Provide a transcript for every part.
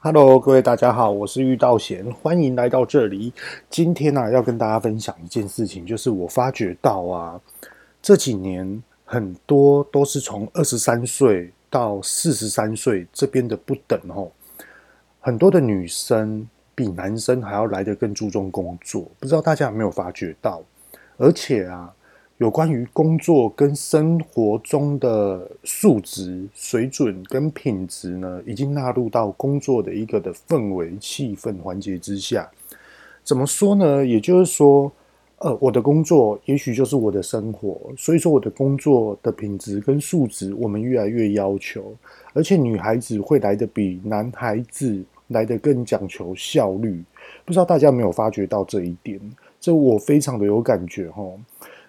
Hello，各位大家好，我是玉道贤，欢迎来到这里。今天呢、啊，要跟大家分享一件事情，就是我发觉到啊，这几年很多都是从二十三岁到四十三岁这边的不等哦，很多的女生比男生还要来得更注重工作，不知道大家有没有发觉到？而且啊。有关于工作跟生活中的素质、水准跟品质呢，已经纳入到工作的一个的氛围、气氛环节之下。怎么说呢？也就是说，呃，我的工作也许就是我的生活，所以说我的工作的品质跟素质，我们越来越要求。而且女孩子会来得比男孩子来得更讲求效率。不知道大家有没有发觉到这一点？这我非常的有感觉哦。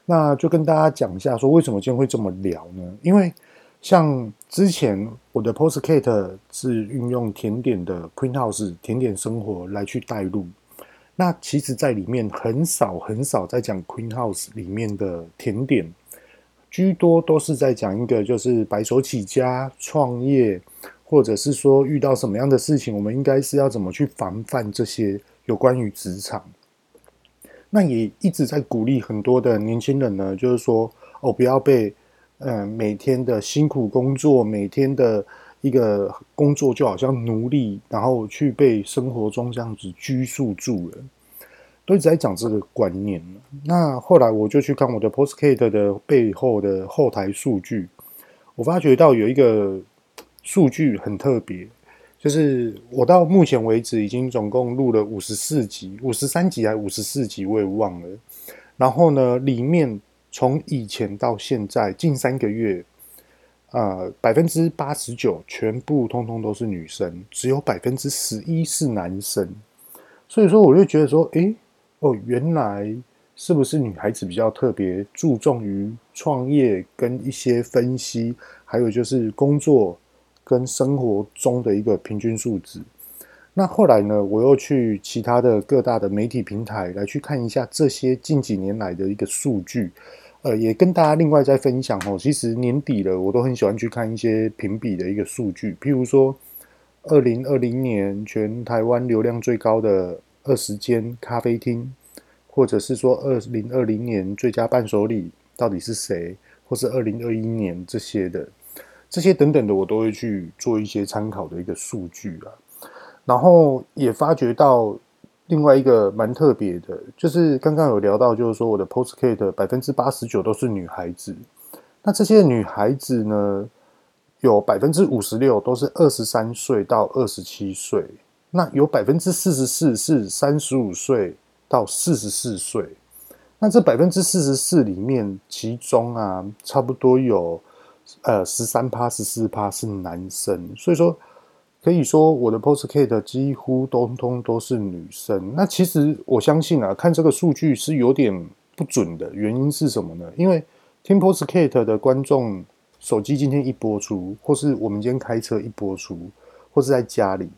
那就跟大家讲一下，说为什么今天会这么聊呢？因为像之前我的 Podcast 是运用甜点的 Queen House 甜点生活来去带入，那其实在里面很少很少在讲 Queen House 里面的甜点，居多都是在讲一个就是白手起家创业，或者是说遇到什么样的事情，我们应该是要怎么去防范这些有关于职场。那也一直在鼓励很多的年轻人呢，就是说哦，不要被嗯、每天的辛苦工作，每天的一个工作就好像奴隶，然后去被生活中这样子拘束住了，都一直在讲这个观念。那后来我就去看我的 Postcat 的背后的后台数据，我发觉到有一个数据很特别。就是我到目前为止已经总共录了五十四集，五十三集还是五十四集，我也忘了。然后呢，里面从以前到现在近三个月，呃，百分之八十九全部通通都是女生，只有百分之十一是男生。所以说，我就觉得说，诶，哦，原来是不是女孩子比较特别注重于创业跟一些分析，还有就是工作。跟生活中的一个平均数值。那后来呢，我又去其他的各大的媒体平台来去看一下这些近几年来的一个数据，呃，也跟大家另外再分享哦。其实年底了，我都很喜欢去看一些评比的一个数据，譬如说，二零二零年全台湾流量最高的二十间咖啡厅，或者是说二零二零年最佳伴手礼到底是谁，或是二零二一年这些的。这些等等的，我都会去做一些参考的一个数据啊，然后也发觉到另外一个蛮特别的，就是刚刚有聊到，就是说我的 Podcast 百分之八十九都是女孩子，那这些女孩子呢，有百分之五十六都是二十三岁到二十七岁，那有百分之四十四是三十五岁到四十四岁，那这百分之四十四里面，其中啊，差不多有。呃，十三趴、十四趴是男生，所以说可以说我的 Podcast 几乎通通都是女生。那其实我相信啊，看这个数据是有点不准的。原因是什么呢？因为听 Podcast 的观众，手机今天一播出，或是我们今天开车一播出，或是在家里，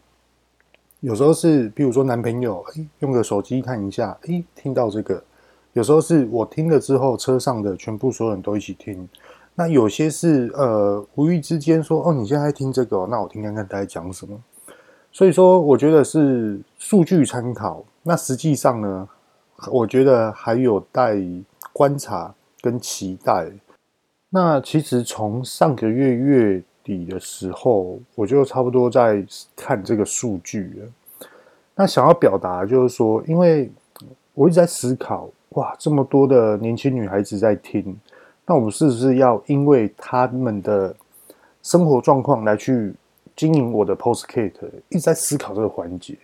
有时候是比如说男朋友诶用个手机看一下，诶听到这个；有时候是我听了之后，车上的全部所有人都一起听。那有些是呃无意之间说哦，你现在在听这个，那我听看看他在讲什么。所以说，我觉得是数据参考。那实际上呢，我觉得还有待观察跟期待。那其实从上个月月底的时候，我就差不多在看这个数据了。那想要表达就是说，因为我一直在思考，哇，这么多的年轻女孩子在听。那我是不是要因为他们的生活状况来去经营我的 Podcast？一直在思考这个环节。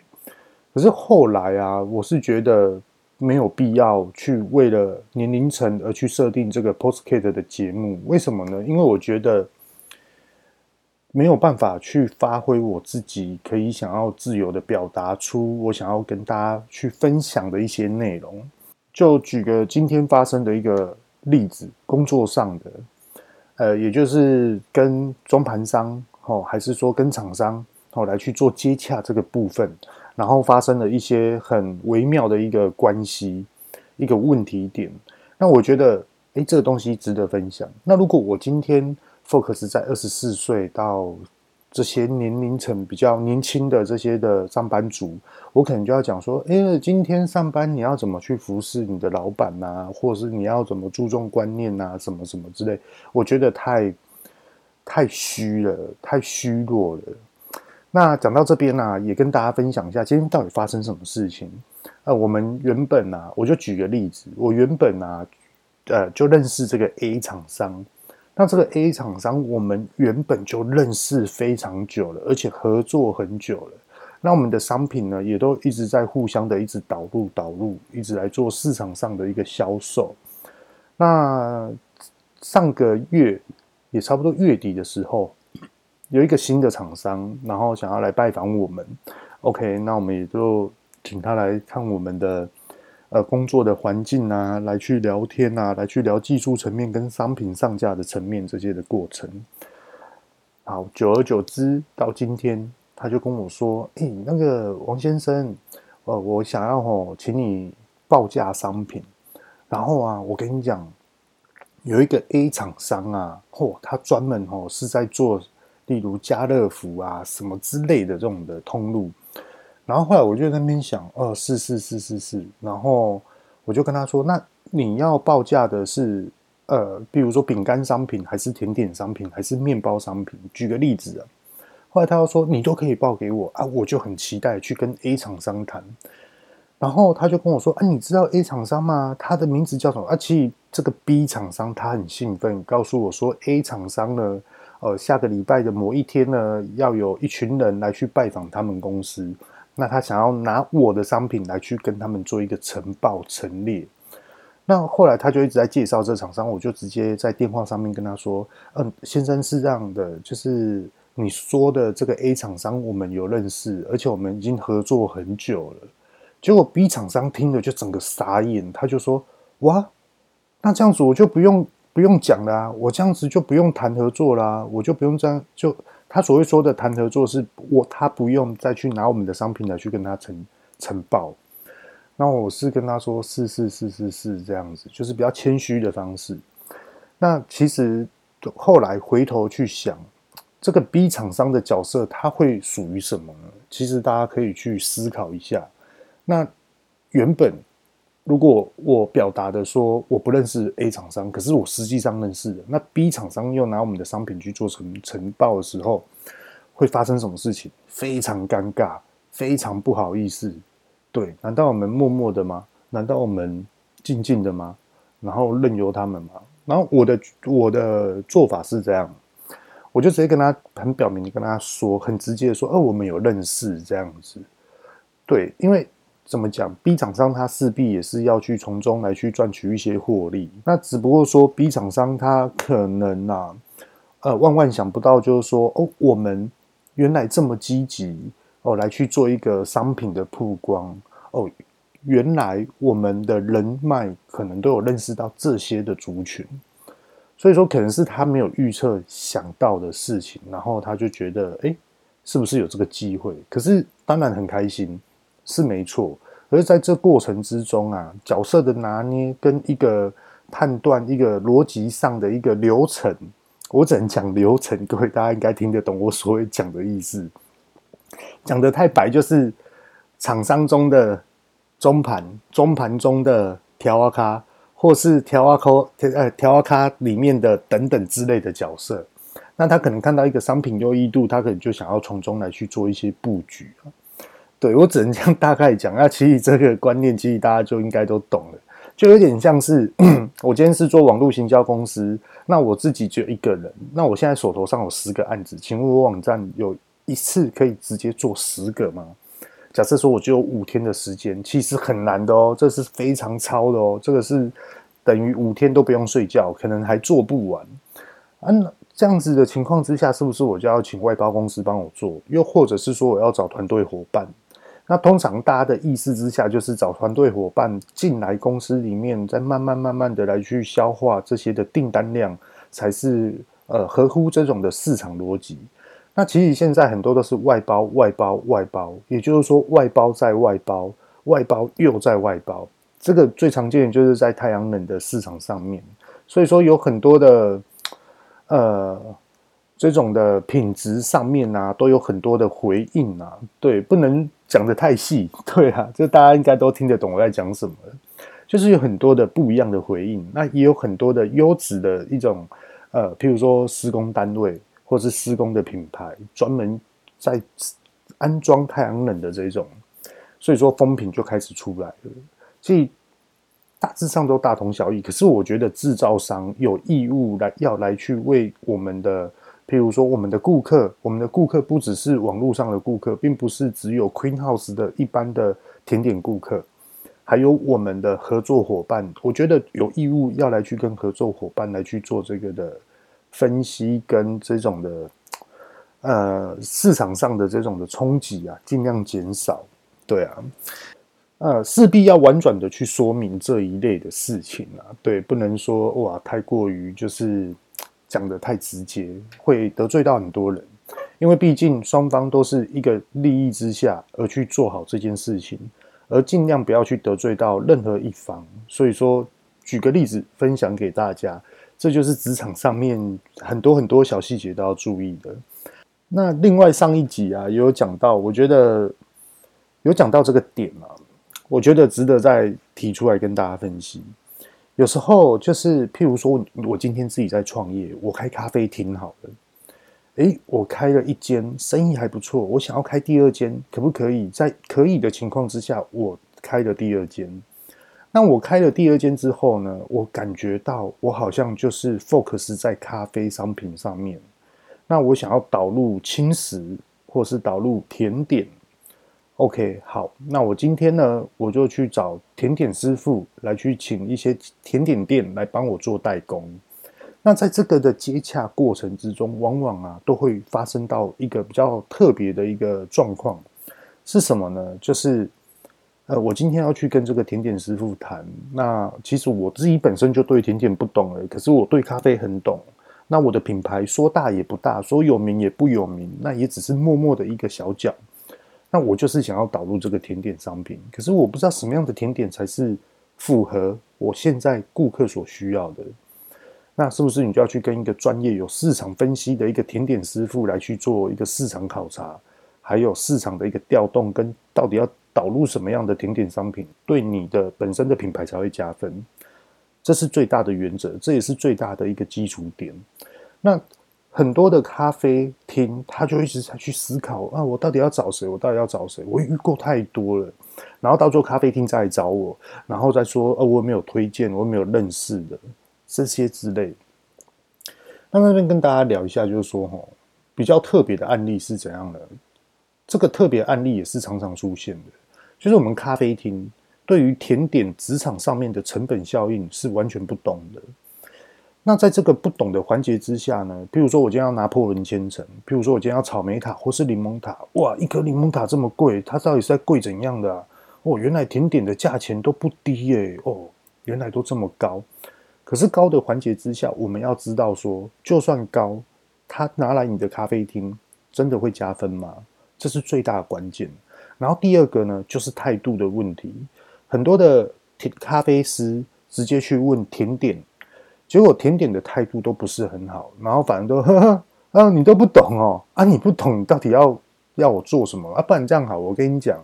可是后来啊，我是觉得没有必要去为了年龄层而去设定这个 Podcast 的节目。为什么呢？因为我觉得没有办法去发挥我自己可以想要自由的表达出我想要跟大家去分享的一些内容。就举个今天发生的一个。例子，工作上的，呃，也就是跟装盘商，哦，还是说跟厂商，哦，来去做接洽这个部分，然后发生了一些很微妙的一个关系，一个问题点。那我觉得，诶，这个东西值得分享。那如果我今天 focus 在二十四岁到这些年龄层比较年轻的这些的上班族，我可能就要讲说，哎，今天上班你要怎么去服侍你的老板呐，或者是你要怎么注重观念呐，什么什么之类，我觉得太太虚了，太虚弱了。那讲到这边呢、啊，也跟大家分享一下，今天到底发生什么事情？呃，我们原本啊，我就举个例子，我原本啊，呃，就认识这个 A 厂商。那这个 A 厂商，我们原本就认识非常久了，而且合作很久了。那我们的商品呢，也都一直在互相的一直导入导入，一直来做市场上的一个销售。那上个月也差不多月底的时候。有一个新的厂商，然后想要来拜访我们，OK，那我们也就请他来看我们的呃工作的环境啊，来去聊天啊，来去聊技术层面跟商品上架的层面这些的过程。好，久而久之，到今天他就跟我说：“诶，那个王先生，呃，我想要吼，请你报价商品。然后啊，我跟你讲，有一个 A 厂商啊，嚯，他专门吼是在做。”例如家乐福啊，什么之类的这种的通路，然后后来我就在那边想，哦，是是是是是，然后我就跟他说，那你要报价的是，呃，比如说饼干商品，还是甜点商品，还是面包商品？举个例子啊，后来他又说，你都可以报给我啊，我就很期待去跟 A 厂商谈，然后他就跟我说，啊，你知道 A 厂商吗？他的名字叫什么？啊，其实这个 B 厂商他很兴奋，告诉我说，A 厂商呢。呃，下个礼拜的某一天呢，要有一群人来去拜访他们公司。那他想要拿我的商品来去跟他们做一个呈报陈列。那后来他就一直在介绍这厂商，我就直接在电话上面跟他说：“嗯，先生是这样的，就是你说的这个 A 厂商，我们有认识，而且我们已经合作很久了。”结果 B 厂商听了就整个傻眼，他就说：“哇，那这样子我就不用。”不用讲了啊，我这样子就不用谈合作啦，我就不用这样。就他所谓说的谈合作，是我他不用再去拿我们的商品来去跟他呈呈报。那我是跟他说，是是是是是这样子，就是比较谦虚的方式。那其实后来回头去想，这个 B 厂商的角色他会属于什么？其实大家可以去思考一下。那原本。如果我表达的说我不认识 A 厂商，可是我实际上认识的，那 B 厂商又拿我们的商品去做成呈报的时候，会发生什么事情？非常尴尬，非常不好意思。对，难道我们默默的吗？难道我们静静的吗？然后任由他们吗？然后我的我的做法是这样，我就直接跟他很表明的跟他说，很直接的说，哦，我们有认识这样子。对，因为。怎么讲？B 厂商他势必也是要去从中来去赚取一些获利。那只不过说 B 厂商他可能啊，呃，万万想不到，就是说哦，我们原来这么积极哦，来去做一个商品的曝光哦，原来我们的人脉可能都有认识到这些的族群，所以说可能是他没有预测想到的事情，然后他就觉得哎，是不是有这个机会？可是当然很开心。是没错，而在这过程之中啊，角色的拿捏跟一个判断，一个逻辑上的一个流程，我只能讲流程，各位大家应该听得懂我所谓讲的意思。讲得太白，就是厂商中的中盘，中盘中的条仔脚，或是条仔脚呃条仔脚里面的等等之类的角色。那他可能看到一个商品优异度，他可能就想要从中来去做一些布局。对，我只能这样大概讲，那其实这个观念，其实大家就应该都懂了，就有点像是我今天是做网络行销公司，那我自己只有一个人，那我现在手头上有十个案子，请问我网站有一次可以直接做十个吗？假设说我只有五天的时间，其实很难的哦，这是非常超的哦，这个是等于五天都不用睡觉，可能还做不完。嗯、啊。这样子的情况之下，是不是我就要请外包公司帮我做？又或者是说我要找团队伙伴？那通常大家的意思之下，就是找团队伙伴进来公司里面，再慢慢慢慢的来去消化这些的订单量，才是呃合乎这种的市场逻辑。那其实现在很多都是外包、外包、外包，也就是说外包在外包，外包又在外包。这个最常见的就是在太阳能的市场上面，所以说有很多的。呃，这种的品质上面啊，都有很多的回应啊。对，不能讲得太细。对啊，这大家应该都听得懂我在讲什么。就是有很多的不一样的回应，那也有很多的优质的一种，呃，譬如说施工单位或是施工的品牌，专门在安装太阳能的这种，所以说风评就开始出来了。所以大致上都大同小异，可是我觉得制造商有义务来要来去为我们的，譬如说我们的顾客，我们的顾客不只是网络上的顾客，并不是只有 Queen House 的一般的甜点顾客。还有我们的合作伙伴，我觉得有义务要来去跟合作伙伴来去做这个的分析跟这种的呃市场上的这种的冲击啊，尽量减少。对啊，呃，势必要婉转的去说明这一类的事情啊，对，不能说哇太过于就是讲得太直接，会得罪到很多人，因为毕竟双方都是一个利益之下而去做好这件事情。而尽量不要去得罪到任何一方，所以说，举个例子分享给大家，这就是职场上面很多很多小细节都要注意的。那另外上一集啊，也有讲到，我觉得有讲到这个点啊，我觉得值得再提出来跟大家分析。有时候就是譬如说，我今天自己在创业，我开咖啡厅好了。诶，我开了一间，生意还不错。我想要开第二间，可不可以？在可以的情况之下，我开了第二间。那我开了第二间之后呢，我感觉到我好像就是 focus 在咖啡商品上面。那我想要导入轻食，或是导入甜点。OK，好，那我今天呢，我就去找甜点师傅来去请一些甜点店来帮我做代工。那在这个的接洽过程之中，往往啊都会发生到一个比较特别的一个状况，是什么呢？就是呃，我今天要去跟这个甜点师傅谈。那其实我自己本身就对甜点不懂了，可是我对咖啡很懂。那我的品牌说大也不大，说有名也不有名，那也只是默默的一个小角。那我就是想要导入这个甜点商品，可是我不知道什么样的甜点才是符合我现在顾客所需要的。那是不是你就要去跟一个专业有市场分析的一个甜点师傅来去做一个市场考察，还有市场的一个调动，跟到底要导入什么样的甜点商品，对你的本身的品牌才会加分？这是最大的原则，这也是最大的一个基础点。那很多的咖啡厅，他就一直在去思考啊，我到底要找谁？我到底要找谁？我遇过太多了，然后到最后咖啡厅再来找我，然后再说，呃，我没有推荐，我没有认识的。这些之类，那那边跟大家聊一下，就是说，哈，比较特别的案例是怎样的？这个特别案例也是常常出现的，就是我们咖啡厅对于甜点职场上面的成本效应是完全不懂的。那在这个不懂的环节之下呢，譬如说我今天要拿破仑千层，譬如说我今天要草莓塔或是柠檬塔，哇，一颗柠檬塔这么贵，它到底是在贵怎样的？哦，原来甜点的价钱都不低耶，哦，原来都这么高。可是高的环节之下，我们要知道说，就算高，他拿来你的咖啡厅，真的会加分吗？这是最大的关键。然后第二个呢，就是态度的问题。很多的甜咖啡师直接去问甜点，结果甜点的态度都不是很好，然后反而都呵呵啊，你都不懂哦，啊，你不懂，你到底要要我做什么啊？不然这样好，我跟你讲。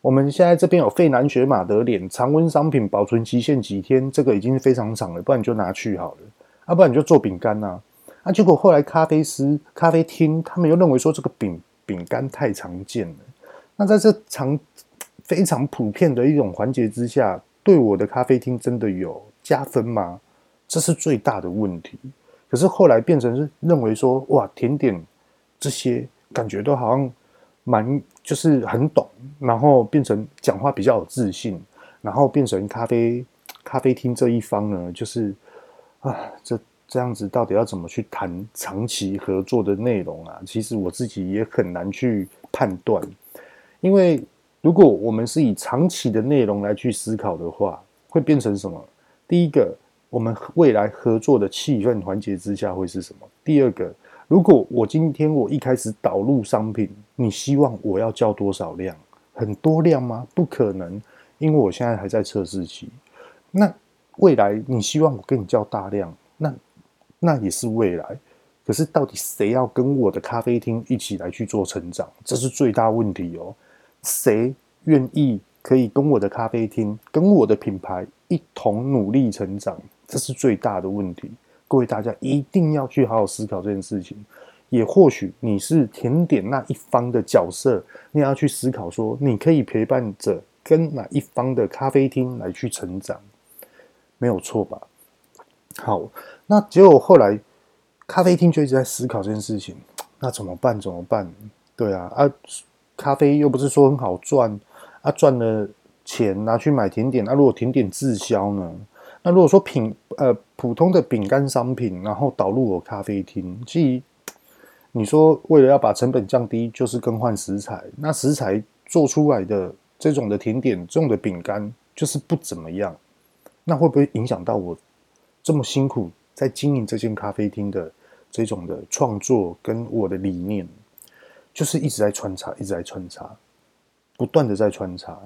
我们现在这边有费南雪马德莲常温商品，保存期限几天？这个已经非常长了，不然你就拿去好了。啊，不然你就做饼干呐。啊，结果后来咖啡师、咖啡厅他们又认为说这个饼饼干太常见了。那在这常非常普遍的一种环节之下，对我的咖啡厅真的有加分吗？这是最大的问题。可是后来变成是认为说，哇，甜点这些感觉都好像。蛮就是很懂，然后变成讲话比较有自信，然后变成咖啡咖啡厅这一方呢，就是啊，这这样子到底要怎么去谈长期合作的内容啊？其实我自己也很难去判断，因为如果我们是以长期的内容来去思考的话，会变成什么？第一个，我们未来合作的气氛环节之下会是什么？第二个。如果我今天我一开始导入商品，你希望我要交多少量？很多量吗？不可能，因为我现在还在测试期。那未来你希望我跟你交大量，那那也是未来。可是到底谁要跟我的咖啡厅一起来去做成长？这是最大问题哦。谁愿意可以跟我的咖啡厅、跟我的品牌一同努力成长？这是最大的问题。各位大家一定要去好好思考这件事情。也或许你是甜点那一方的角色，你也要去思考说，你可以陪伴着跟哪一方的咖啡厅来去成长，没有错吧？好，那结果后来。咖啡厅就一直在思考这件事情，那怎么办？怎么办？对啊，啊，咖啡又不是说很好赚，啊，赚了钱拿去买甜点，那、如果甜点滞销呢？那如果说品呃普通的饼干商品，然后导入我咖啡厅，其实你说为了要把成本降低，就是更换食材，那食材做出来的这种的甜点，这种的饼干就是不怎么样，那会不会影响到我这么辛苦在经营这间咖啡厅的？这种的创作跟我的理念，就是一直在穿插，一直在穿插，不断的在穿插，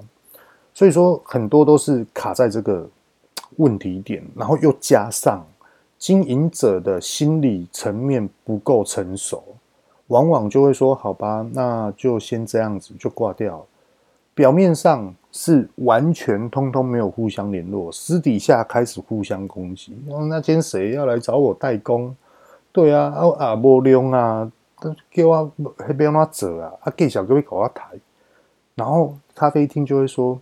所以说很多都是卡在这个问题点，然后又加上经营者的心理层面不够成熟，往往就会说：“好吧，那就先这样子就挂掉。”表面上是完全通通没有互相联络，私底下开始互相攻击。那今天谁要来找我代工？对啊，啊啊无量啊，都叫我那边怎做啊？啊，介绍各位搞我台，然后咖啡厅就会说：“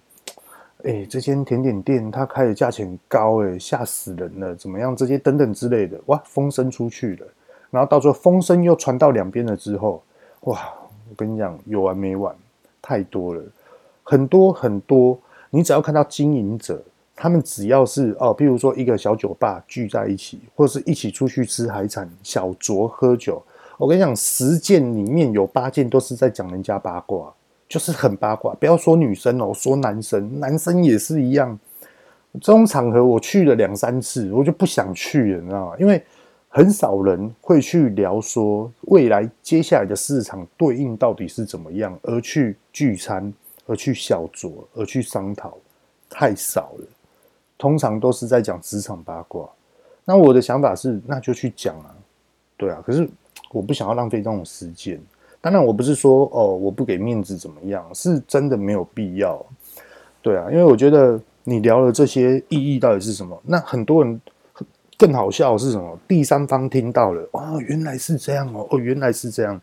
哎、欸，这间甜点店它开的价钱高，哎，吓死人了，怎么样？这些等等之类的，哇，风声出去了。然后到时候风声又传到两边了之后，哇，我跟你讲，有完没完？太多了，很多很多。你只要看到经营者。”他们只要是哦，譬如说一个小酒吧聚在一起，或者是一起出去吃海产、小酌喝酒。我跟你讲，十件里面有八件都是在讲人家八卦，就是很八卦。不要说女生哦，说男生，男生也是一样。这种场合我去了两三次，我就不想去了，你知道吗？因为很少人会去聊说未来接下来的市场对应到底是怎么样，而去聚餐，而去小酌，而去商讨，太少了。通常都是在讲职场八卦，那我的想法是，那就去讲啊，对啊。可是我不想要浪费这种时间。当然，我不是说哦，我不给面子怎么样，是真的没有必要。对啊，因为我觉得你聊了这些意义到底是什么？那很多人更好笑是什么？第三方听到了，哦，原来是这样哦，哦，原来是这样。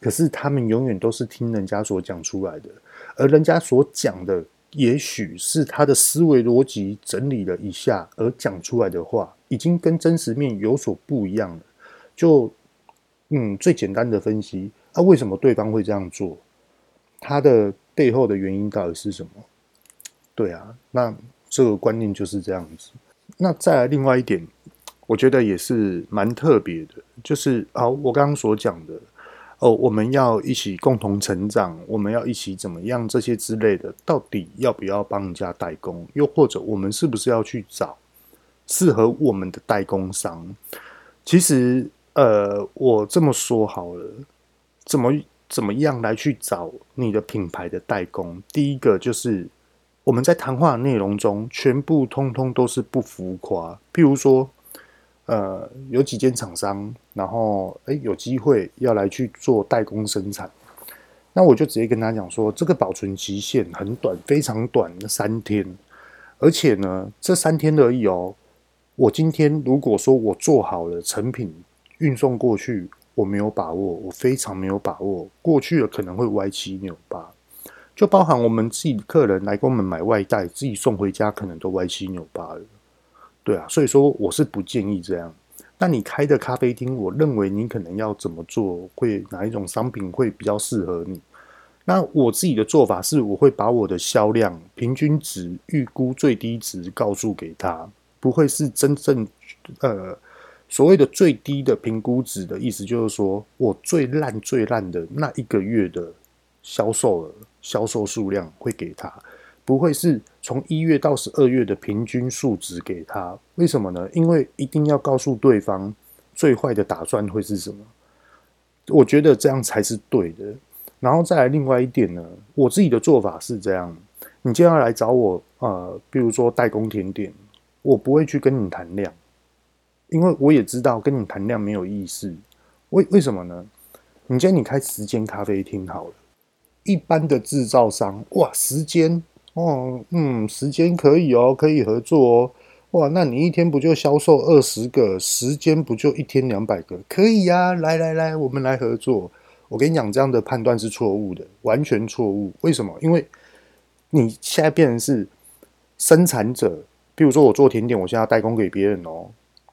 可是他们永远都是听人家所讲出来的，而人家所讲的。也许是他的思维逻辑整理了一下而讲出来的话，已经跟真实面有所不一样了。就嗯，最简单的分析，啊，为什么对方会这样做？他的背后的原因到底是什么？对啊，那这个观念就是这样子。那再来另外一点，我觉得也是蛮特别的，就是啊，我刚刚所讲的。哦，我们要一起共同成长，我们要一起怎么样？这些之类的，到底要不要帮人家代工？又或者，我们是不是要去找适合我们的代工商？其实，呃，我这么说好了，怎么怎么样来去找你的品牌的代工？第一个就是我们在谈话内容中，全部通通都是不浮夸，譬如说。呃，有几间厂商，然后诶有机会要来去做代工生产，那我就直接跟他讲说，这个保存期限很短，非常短，三天，而且呢，这三天而已哦。我今天如果说我做好了成品运送过去，我没有把握，我非常没有把握，过去了可能会歪七扭八，就包含我们自己客人来给我们买外带，自己送回家可能都歪七扭八了。对啊，所以说我是不建议这样。那你开的咖啡厅，我认为你可能要怎么做，会哪一种商品会比较适合你？那我自己的做法是，我会把我的销量平均值、预估最低值告诉给他，不会是真正呃所谓的最低的评估值的意思，就是说我最烂最烂的那一个月的销售额、销售数量会给他。不会是从一月到十二月的平均数值给他，为什么呢？因为一定要告诉对方最坏的打算会是什么。我觉得这样才是对的。然后再来另外一点呢，我自己的做法是这样：你今天要来找我，呃，比如说代工甜点，我不会去跟你谈量，因为我也知道跟你谈量没有意思。为为什么呢？你今天你开十间咖啡厅好了，一般的制造商哇，十间哦，嗯，十间可以哦，可以合作哦，哇，那你一天不就销售二十个？十间不就一天两百个？可以呀，来来来，我们来合作。我跟你讲，这样的判断是错误的，完全错误。为什么？因为你现在变成是生产者，比如说我做甜点，我现在要代工给别人哦。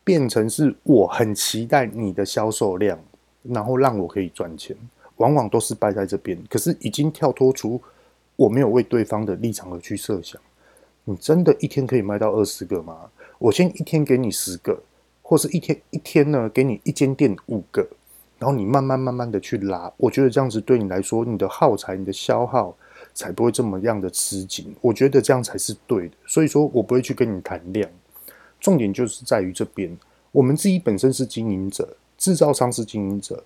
变成是我很期待你的销售量，然后让我可以赚钱，往往都是败在这边。可是已经跳脱出我没有为对方的立场而去设想。你真的一天可以卖到二十个吗？我先一天给你十个，或是一天一天呢给你一间店五个，然后你慢慢慢慢的去拉。我觉得这样子对你来说，你的耗材、你的消耗才不会这么样的吃紧。我觉得这样才是对的。所以说我不会去跟你谈量。重点就是在于这边，我们自己本身是经营者，制造商是经营者，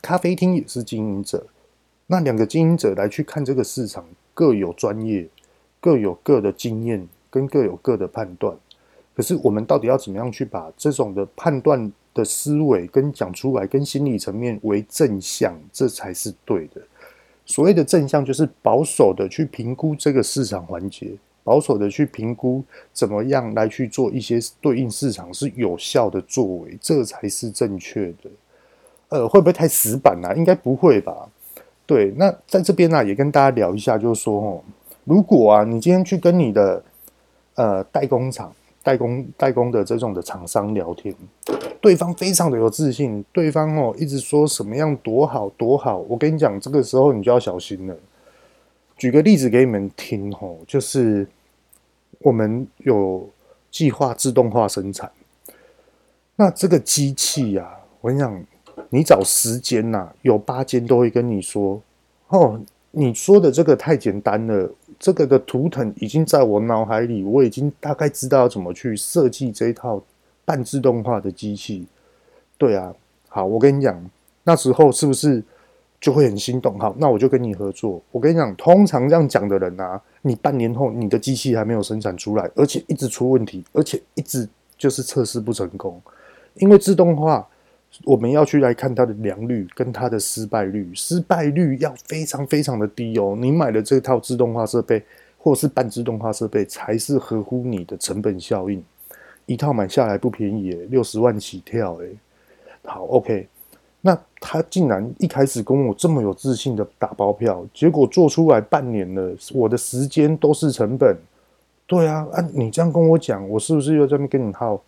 咖啡厅也是经营者。那两个经营者来去看这个市场，各有专业，各有各的经验，跟各有各的判断。可是我们到底要怎么样去把这种的判断的思维跟讲出来，跟心理层面为正向，这才是对的。所谓的正向，就是保守的去评估这个市场环节。保守的去评估怎么样来去做一些对应市场是有效的作为，这才是正确的。呃，会不会太死板啊？应该不会吧？对，那在这边呢、啊，也跟大家聊一下，就是说哦，如果啊，你今天去跟你的呃代工厂、代工代工的这种的厂商聊天，对方非常的有自信，对方哦一直说什么样多好多好，我跟你讲，这个时候你就要小心了。举个例子给你们听哦，就是。我们有计划自动化生产，那这个机器啊，我跟你讲，你找十间呐，有八间都会跟你说：“哦，你说的这个太简单了，这个的图腾已经在我脑海里，我已经大概知道怎么去设计这一套半自动化的机器。”对啊，好，我跟你讲，那时候是不是？就会很心动，好，那我就跟你合作。我跟你讲，通常这样讲的人啊，你半年后你的机器还没有生产出来，而且一直出问题，而且一直就是测试不成功。因为自动化，我们要去来看它的良率跟它的失败率，失败率要非常非常的低哦。你买的这套自动化设备或是半自动化设备，才是合乎你的成本效应。一套买下来不便宜，六十万起跳诶。好，OK。那他竟然一开始跟我这么有自信的打包票，结果做出来半年了，我的时间都是成本。对啊，啊，你这样跟我讲，我是不是又在那跟你耗？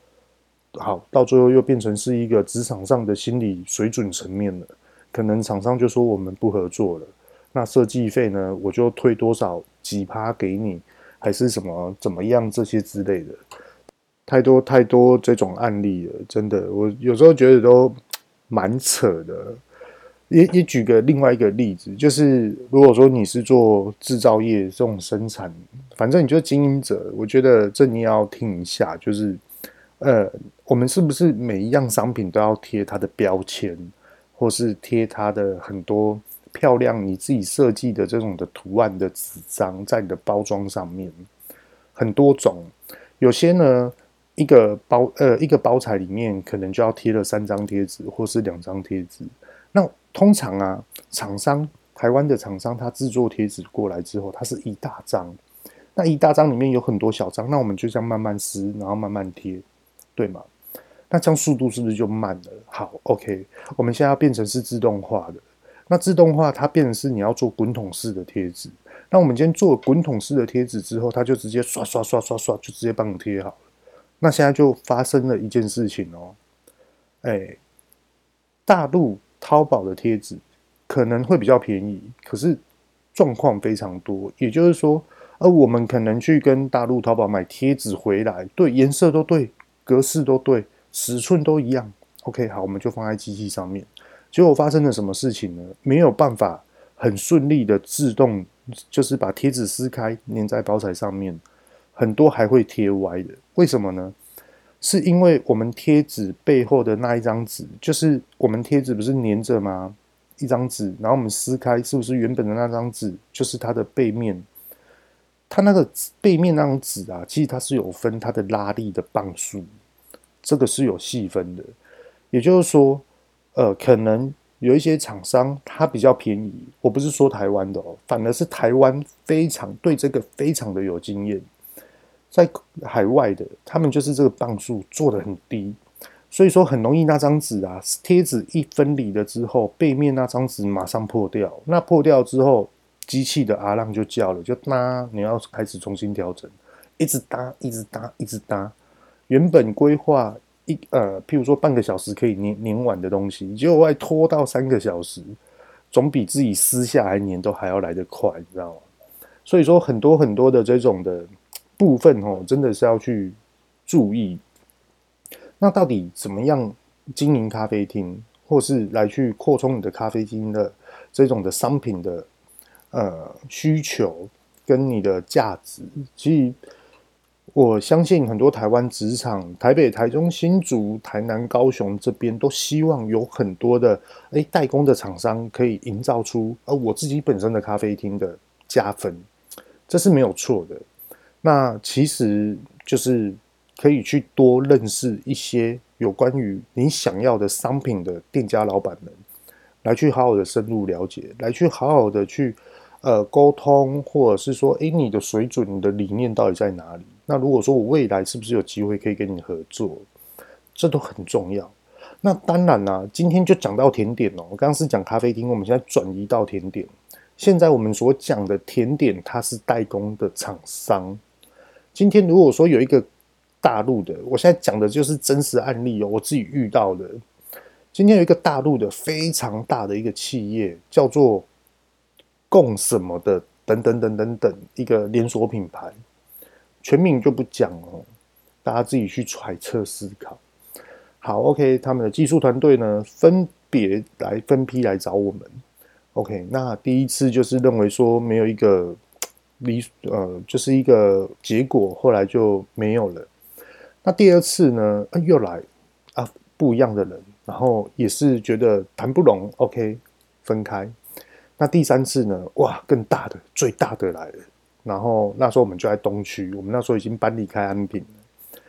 好，到最后又变成是一个职场上的心理水准层面了。可能厂商就说我们不合作了，那设计费呢，我就退多少几趴给你，还是什么怎么样这些之类的，太多太多这种案例了，真的，我有时候觉得都。蛮扯的，也也举个另外一个例子，就是如果说你是做制造业这种生产，反正你就是经营者，我觉得这你要听一下，就是呃，我们是不是每一样商品都要贴它的标签，或是贴它的很多漂亮你自己设计的这种的图案的纸张在你的包装上面，很多种，有些呢。一个包呃，一个包材里面可能就要贴了三张贴纸，或是两张贴纸。那通常啊，厂商台湾的厂商，他制作贴纸过来之后，它是一大张。那一大张里面有很多小张，那我们就这样慢慢撕，然后慢慢贴，对吗？那这样速度是不是就慢了？好，OK，我们现在要变成是自动化的。那自动化它变成是你要做滚筒式的贴纸。那我们今天做滚筒式的贴纸之后，它就直接刷刷刷刷刷，就直接帮你贴好。那现在就发生了一件事情哦，哎，大陆淘宝的贴纸可能会比较便宜，可是状况非常多。也就是说，而我们可能去跟大陆淘宝买贴纸回来，对，颜色都对，格式都对，尺寸都一样。OK，好，我们就放在机器上面。结果发生了什么事情呢？没有办法很顺利的自动，就是把贴纸撕开，粘在包材上面。很多还会贴歪的，为什么呢？是因为我们贴纸背后的那一张纸，就是我们贴纸不是粘着吗？一张纸，然后我们撕开，是不是原本的那张纸就是它的背面？它那个背面那张纸啊，其实它是有分它的拉力的磅数，这个是有细分的。也就是说，呃，可能有一些厂商它比较便宜，我不是说台湾的哦，反而是台湾非常对这个非常的有经验，在海外的他们就是这个磅数做的很低，所以说很容易那张纸啊，贴纸一分离了之后，背面那张纸马上破掉，那破掉之后，机器的阿浪就叫了，就搭，你要开始重新调整，一直搭，一直搭，一直搭，原本规划。一呃，譬如说半个小时可以粘粘完的东西，结果外拖到三个小时，总比自己撕下来粘都还要来得快，你知道吗？所以说很多很多的这种的部分哦，真的是要去注意。那到底怎么样经营咖啡厅，或是来去扩充你的咖啡厅的这种的商品的呃需求跟你的价值，其实。我相信很多台湾职场，台北、台中、新竹、台南、高雄这边都希望有很多的诶代工的厂商可以营造出而我自己本身的咖啡厅的加分，这是没有错的。那其实就是可以去多认识一些有关于你想要的商品的店家老板们，来去好好的深入了解，来去好好的去呃沟通，或者是说，诶你的水准、你的理念到底在哪里？那如果说我未来是不是有机会可以跟你合作，这都很重要。那当然啦，今天就讲到甜点哦。我刚刚是讲咖啡厅，我们现在转移到甜点。现在我们所讲的甜点，它是代工的厂商。今天如果说有一个大陆的，我现在讲的就是真实案例哦，我自己遇到的。今天有一个大陆的非常大的一个企业，叫做共什么的，等等等等等，一个连锁品牌。全名就不讲哦，大家自己去揣测思考。好，OK，他们的技术团队呢，分别来分批来找我们。OK，那第一次就是认为说没有一个离呃，就是一个结果，后来就没有了。那第二次呢，啊、又来啊，不一样的人，然后也是觉得谈不拢，OK，分开。那第三次呢，哇，更大的，最大的来了。然后那时候我们就在东区，我们那时候已经搬离开安平了。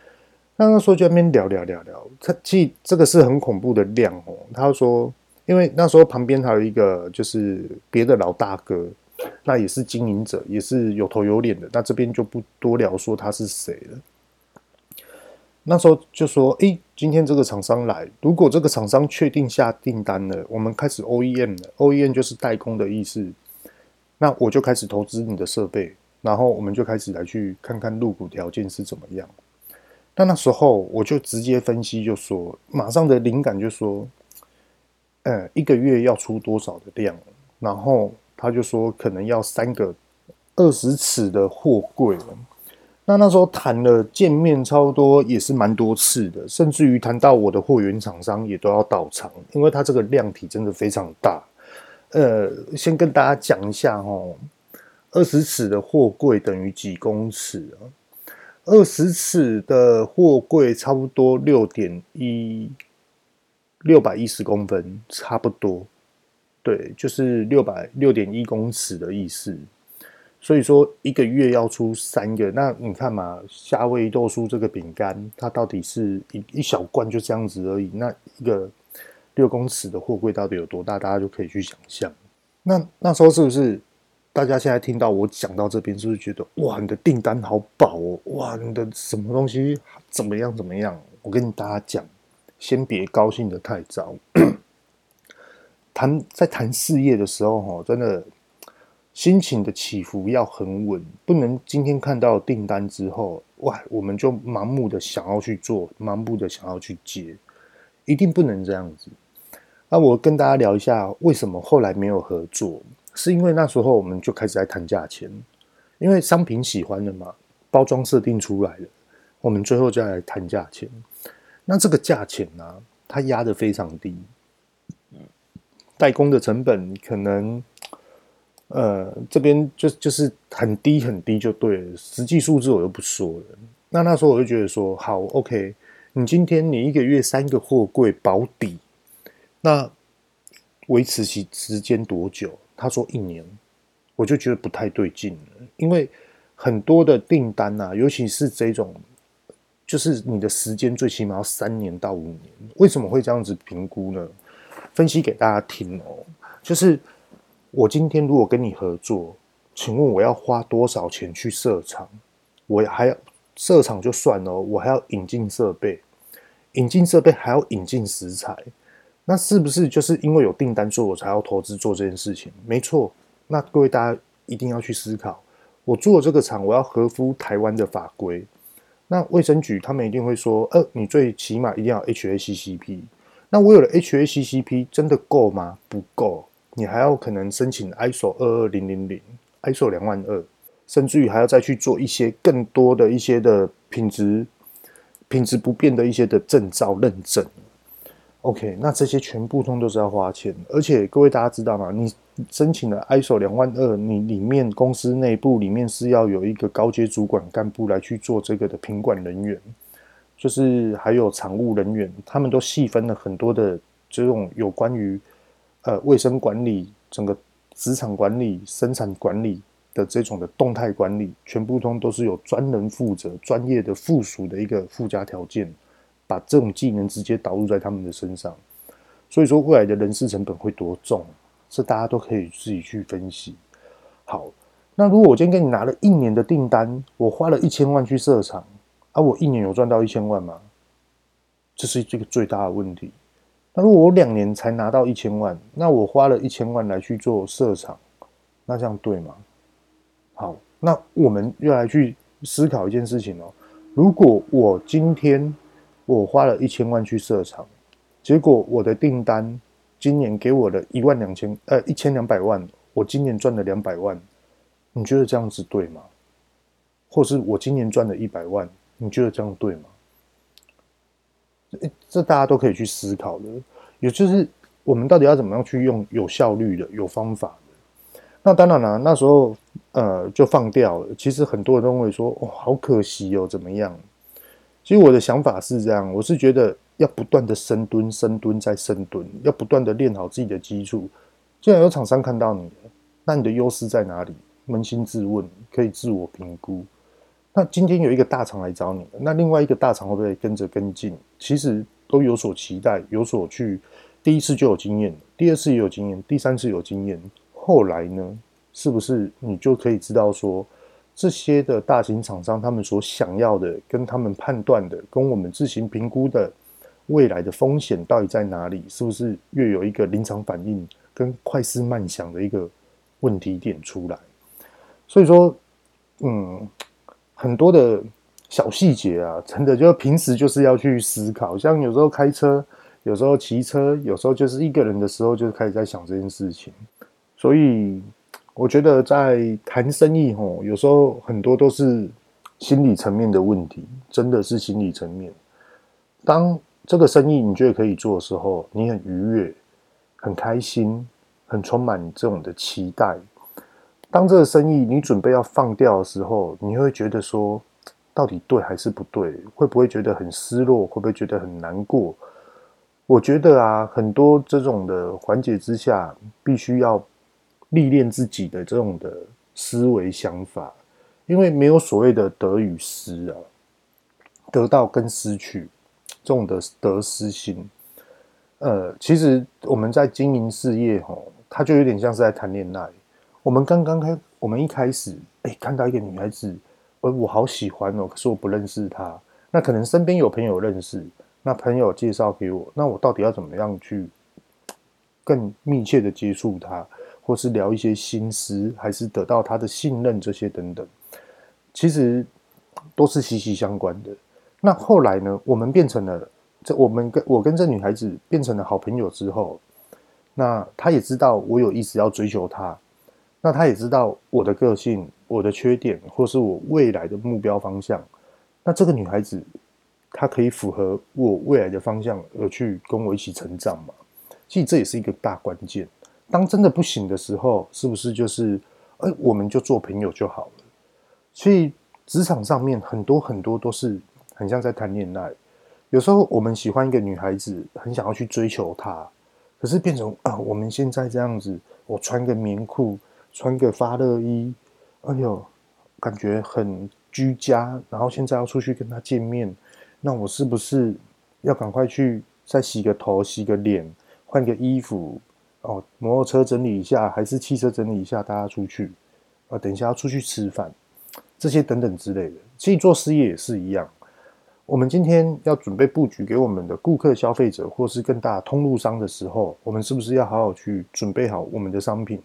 那那时候就在那边聊聊聊聊，他其实这个是很恐怖的量哦。他说，因为那时候旁边还有一个就是别的老大哥，那也是经营者，也是有头有脸的。那这边就不多聊说他是谁了。那时候就说，诶，今天这个厂商来，如果这个厂商确定下订单了，我们开始 OEM 了，OEM 就是代工的意思。那我就开始投资你的设备。然后我们就开始来去看看入股条件是怎么样。但那时候我就直接分析，就说马上的灵感就说，呃，一个月要出多少的量？然后他就说可能要三个二十尺的货柜。那那时候谈了见面差不多也是蛮多次的，甚至于谈到我的货源厂商也都要到场，因为他这个量体真的非常大。呃，先跟大家讲一下哦。二十尺的货柜等于几公尺啊？二十尺的货柜差不多六点一，六百一十公分，差不多。对，就是六百六点一公尺的意思。所以说一个月要出三个，那你看嘛，夏威夷豆酥这个饼干，它到底是一一小罐就这样子而已。那一个六公尺的货柜到底有多大？大家就可以去想象。那那时候是不是？大家现在听到我讲到这边，是不是觉得哇，你的订单好饱哦？哇，你的什么东西怎么样怎么样？我跟大家讲，先别高兴得太早。谈在谈事业的时候，哈，真的心情的起伏要很稳，不能今天看到订单之后，哇，我们就盲目的想要去做，盲目的想要去接，一定不能这样子。那我跟大家聊一下，为什么后来没有合作？是因为那时候我们就开始在谈价钱，因为商品喜欢了嘛，包装设定出来了，我们最后就来谈价钱。那这个价钱呢、它压得非常低，代工的成本可能，呃，这边就就是很低很低就对了，实际数字我就不说了。那那时候我就觉得说，好，OK，你今天你一个月三个货柜保底，那维持期时间多久？他说一年，我就觉得不太对劲了，因为很多的订单、啊，尤其是这种，就是你的时间最起码要三年到五年。为什么会这样子评估呢？分析给大家听哦。就是我今天如果跟你合作，请问我要花多少钱去设厂？我还要设厂就算了，我还要引进设备，引进设备还要引进食材，那是不是就是因为有订单，做我才要投资做这件事情？没错。那各位大家一定要去思考，我做这个厂，我要合乎台湾的法规。那卫生局他们一定会说，呃，你最起码一定要 HACCP。那我有了 HACCP，真的够吗？不够，你还要可能申请 ISO 二二零零零、ISO 两万二，甚至于还要再去做一些更多的一些的品质、品质不变的一些的证照认证。OK，那这些全部通都是要花钱，而且各位大家知道吗？你申请了 ISO 两万二，你里面公司内部里面是要有一个高阶主管干部来去做这个的品管人员，就是还有常务人员，他们都细分了很多的这种有关于呃卫生管理、整个职场管理、生产管理的这种的动态管理，全部通都是有专人负责、专业的附属的一个附加条件。把这种技能直接导入在他们的身上，所以说未来的人事成本会多重，这大家都可以自己去分析。好，那如果我今天给你拿了一年的订单，我花了一千万去设厂，啊、我一年有赚到一千万吗？这是这个最大的问题。那如果我两年才拿到一千万，那我花了一千万来去做设厂，那这样对吗？好，那我们又来去思考一件事情哦。如果我今天我花了一千万去设厂，结果我的订单今年给我的一万两千呃一千两百万，我今年赚了两百万，你觉得这样子对吗？或是我今年赚了一百万，你觉得这样对吗？这大家都可以去思考的，也就是我们到底要怎么样去用有效率的、有方法的？那当然了，那时候呃就放掉了。其实很多人都会说，哦，好可惜哦，怎么样？其实我的想法是这样，我是觉得要不断的深蹲、深蹲再深蹲，要不断的练好自己的基础。既然有厂商看到你，那你的优势在哪里？扪心自问，可以自我评估。那今天有一个大厂来找你，那另外一个大厂会不会跟着跟进？其实都有所期待，有所去。第一次就有经验，第二次也有经验，第三次有经验，后来呢？是不是你就可以知道说？这些的大型厂商，他们所想要的，跟他们判断的，跟我们自行评估的未来的风险到底在哪里？是不是越有一个临场反应跟快思慢想的一个问题点出来？所以说，嗯，很多的小细节啊，真的就平时就是要去思考。像有时候开车，有时候骑车，有时候就是一个人的时候，就开始在想这件事情。所以。我觉得在谈生意吼，有时候很多都是心理层面的问题，真的是心理层面。当这个生意你觉得可以做的时候，你很愉悦、很开心、很充满这种的期待。当这个生意你准备要放掉的时候，你会觉得说，到底对还是不对？会不会觉得很失落？会不会觉得很难过？我觉得啊，很多这种的环节之下，必须要。历练自己的这种的思维想法，因为没有所谓的得与失啊，得到跟失去这种的得失心，呃，其实我们在经营事业吼，它就有点像是在谈恋爱。我们刚刚开，我们一开始，哎，看到一个女孩子，我我好喜欢哦，可是我不认识她。那可能身边有朋友认识，那朋友介绍给我，那我到底要怎么样去更密切的接触她？或是聊一些心思，还是得到她的信任，这些等等，其实都是息息相关的。那后来呢？我们变成了这，我们跟我跟这女孩子变成了好朋友之后，那她也知道我有意思要追求她，那她也知道我的个性、我的缺点，或是我未来的目标方向。那这个女孩子，她可以符合我未来的方向而去跟我一起成长嘛？其实这也是一个大关键。当真的不行的时候，是不是就是，哎，我们就做朋友就好了？所以职场上面很多很多都是很像在谈恋爱。有时候我们喜欢一个女孩子，很想要去追求她，可是变成啊，我们现在这样子，我穿个棉裤，穿个发热衣，哎呦，感觉很居家。然后现在要出去跟他见面，那我是不是要赶快去再洗个头、洗个脸？换个衣服哦，摩托车整理一下，还是汽车整理一下，大家出去啊，等一下要出去吃饭，这些等等之类的。其实做事业也是一样，我们今天要准备布局给我们的顾客、消费者，或是更大通路商的时候，我们是不是要好好去准备好我们的商品？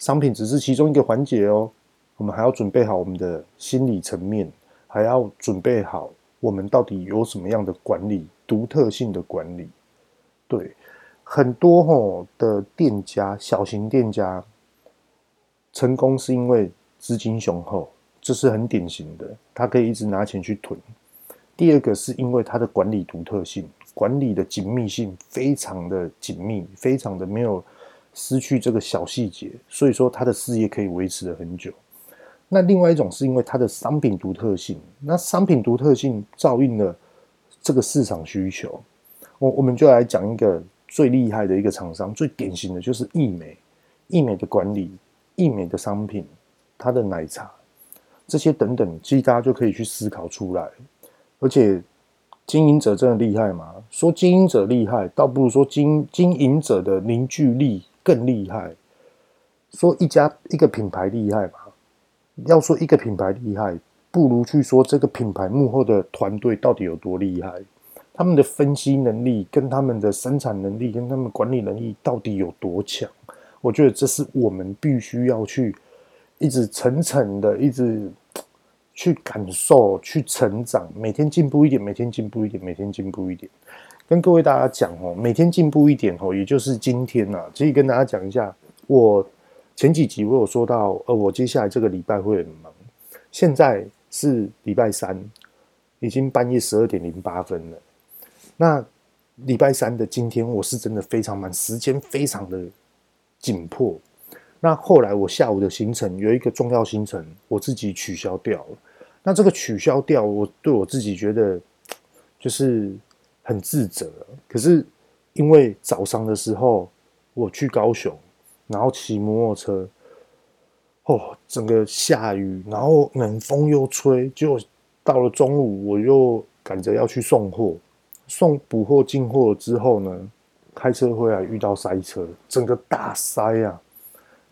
商品只是其中一个环节哦，我们还要准备好我们的心理层面，还要准备好我们到底有什么样的管理，独特性的管理。对，很多吼的店家，小型店家成功是因为资金雄厚，这是很典型的，他可以一直拿钱去囤。第二个是因为他的管理独特性，管理的紧密性非常的紧密，非常的没有。失去这个小细节，所以说他的事业可以维持了很久。那另外一种是因为它的商品独特性，那商品独特性照应了这个市场需求。我我们就来讲一个最厉害的一个厂商，最典型的就是易美，易美的管理，易美的商品，它的奶茶这些等等，其实大家就可以去思考出来。而且经营者真的厉害吗？说经营者厉害，倒不如说经经营者的凝聚力。更厉害，说一家一个品牌厉害嘛？要说一个品牌厉害，不如去说这个品牌幕后的团队到底有多厉害，他们的分析能力、跟他们的生产能力、跟他们管理能力到底有多强？我觉得这是我们必须要去一直层层的、一直去感受、去成长，每天进步一点，每天进步一点，每天进步一点。跟各位大家讲哦，每天进步一点哦，也就是今天呐。其实跟大家讲一下，我前几集我有说到，呃，我接下来这个礼拜会很忙。现在是礼拜三，已经半夜十二点零八分了。那礼拜三的今天，我是真的非常忙，时间非常的紧迫。那后来我下午的行程有一个重要行程，我自己取消掉了。那这个取消掉，我对我自己觉得就是。很自责，可是因为早上的时候我去高雄，然后骑摩托车，哦，整个下雨，然后冷风又吹，就到了中午，我又赶着要去送货，送补货进货之后呢，开车回来遇到塞车，整个大塞啊！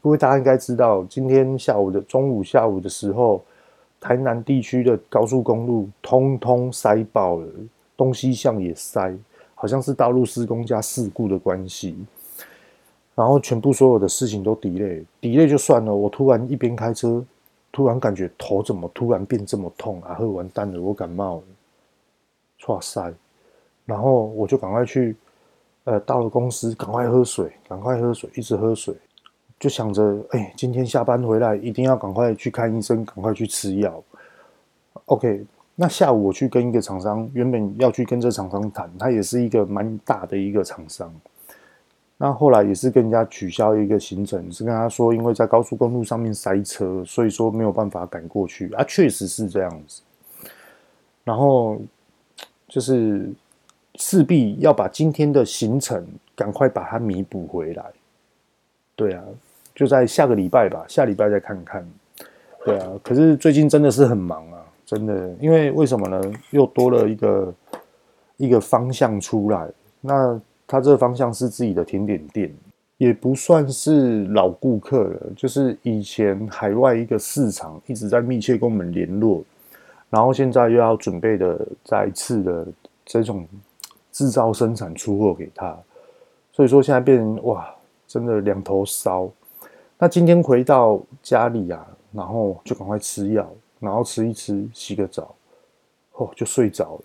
各位大家应该知道，今天下午的中午下午的时候，台南地区的高速公路通通塞爆了。东西向也塞，好像是道路施工加事故的关系，然后全部所有的事情都 delay，delay 就算了。我突然一边开车，突然感觉头怎么突然变这么痛啊？喝完蛋了，我感冒了，剉赛，然后我就赶快去，呃，到了公司，赶快喝水，赶快喝水，一直喝水，就想着，哎，今天下班回来一定要赶快去看医生，赶快去吃药。OK。那下午我去跟一个厂商，原本要去跟这厂商谈，他也是一个蛮大的一个厂商。那后来也是跟人家取消一个行程，是跟他说，因为在高速公路上面塞车，所以说没有办法赶过去啊，确实是这样子。然后就是势必要把今天的行程赶快把它弥补回来。对啊，就在下个礼拜吧，下礼拜再看看。对啊，可是最近真的是很忙啊。真的，因为为什么呢？又多了一个一个方向出来。那他这个方向是自己的甜点店，也不算是老顾客了，就是以前海外一个市场一直在密切跟我们联络，然后现在又要准备的再次的这种制造生产出货给他，所以说现在变成哇，真的两头烧。那今天回到家里啊，然后就赶快吃药。然后吃一吃，洗个澡，哦，就睡着了。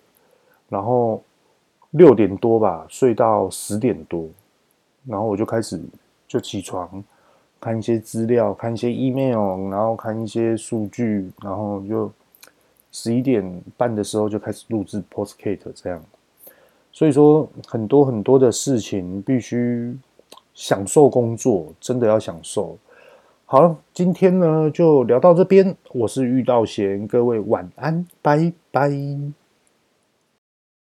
然后六点多吧，睡到十点多，然后我就开始就起床，看一些资料，看一些 email，然后看一些数据，然后就十一点半的时候就开始录制 podcast 这样。所以说，很多很多的事情必须享受工作，真的要享受。好，今天呢就聊到这边。我是玉道贤，各位晚安，拜拜。